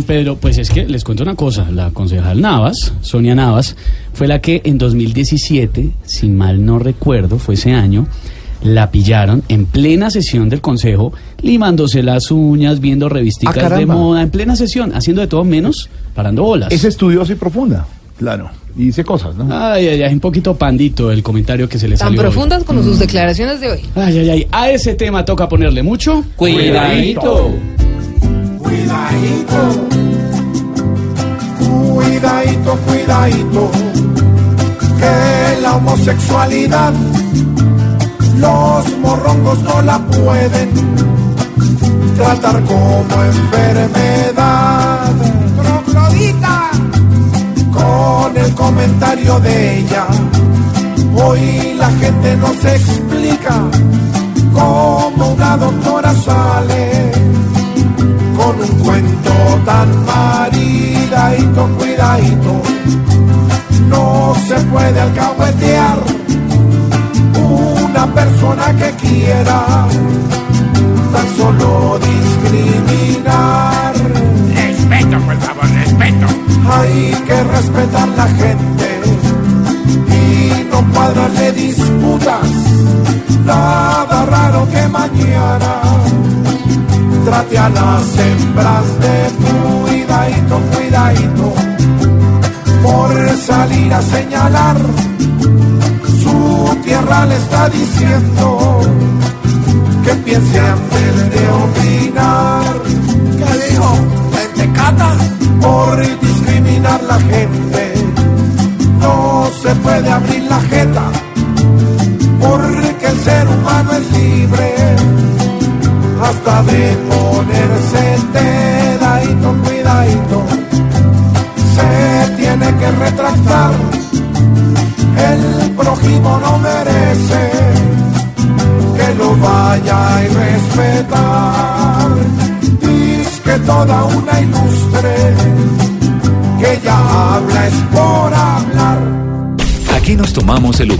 don Pedro, pues es que les cuento una cosa. La concejal Navas, Sonia Navas, fue la que en 2017, si mal no recuerdo, fue ese año, la pillaron en plena sesión del consejo, limándose las uñas, viendo revisticas Ah, de moda, en plena sesión, haciendo de todo menos parando bolas. Es estudiosa y profunda, claro. Y dice cosas, ¿no? Ay, ay, ay, un poquito pandito el comentario que se le Tan salió. hoy. profundas como sus declaraciones de hoy. Ay, ay, ay, a ese tema toca ponerle mucho Cuidadito. Cuidadito, cuidadito, cuidadito, que la homosexualidad los morrongos no la pueden tratar como enfermedad. Troglodita, con el comentario de ella, hoy la gente no se explica maridadito, cuidadito. No se puede alcahuetear una persona que quiera tan solo discriminar. Respeto, por favor, respeto. Hay que respetar la gente y no cuadrarle disputas. Nada raro que mañana trate a las hembras de cuidadito, cuidadito, por salir a señalar. Su tierra le está diciendo que piense antes de opinar. ¿Qué dijo? ¿Mentecata? Por discriminar la gente, no se puede abrir la jeta, porque el ser humano es libre hasta de ponerse el prójimo no merece que lo vaya a respetar, dice que toda una ilustre, que ella habla es por hablar. Aquí nos tomamos el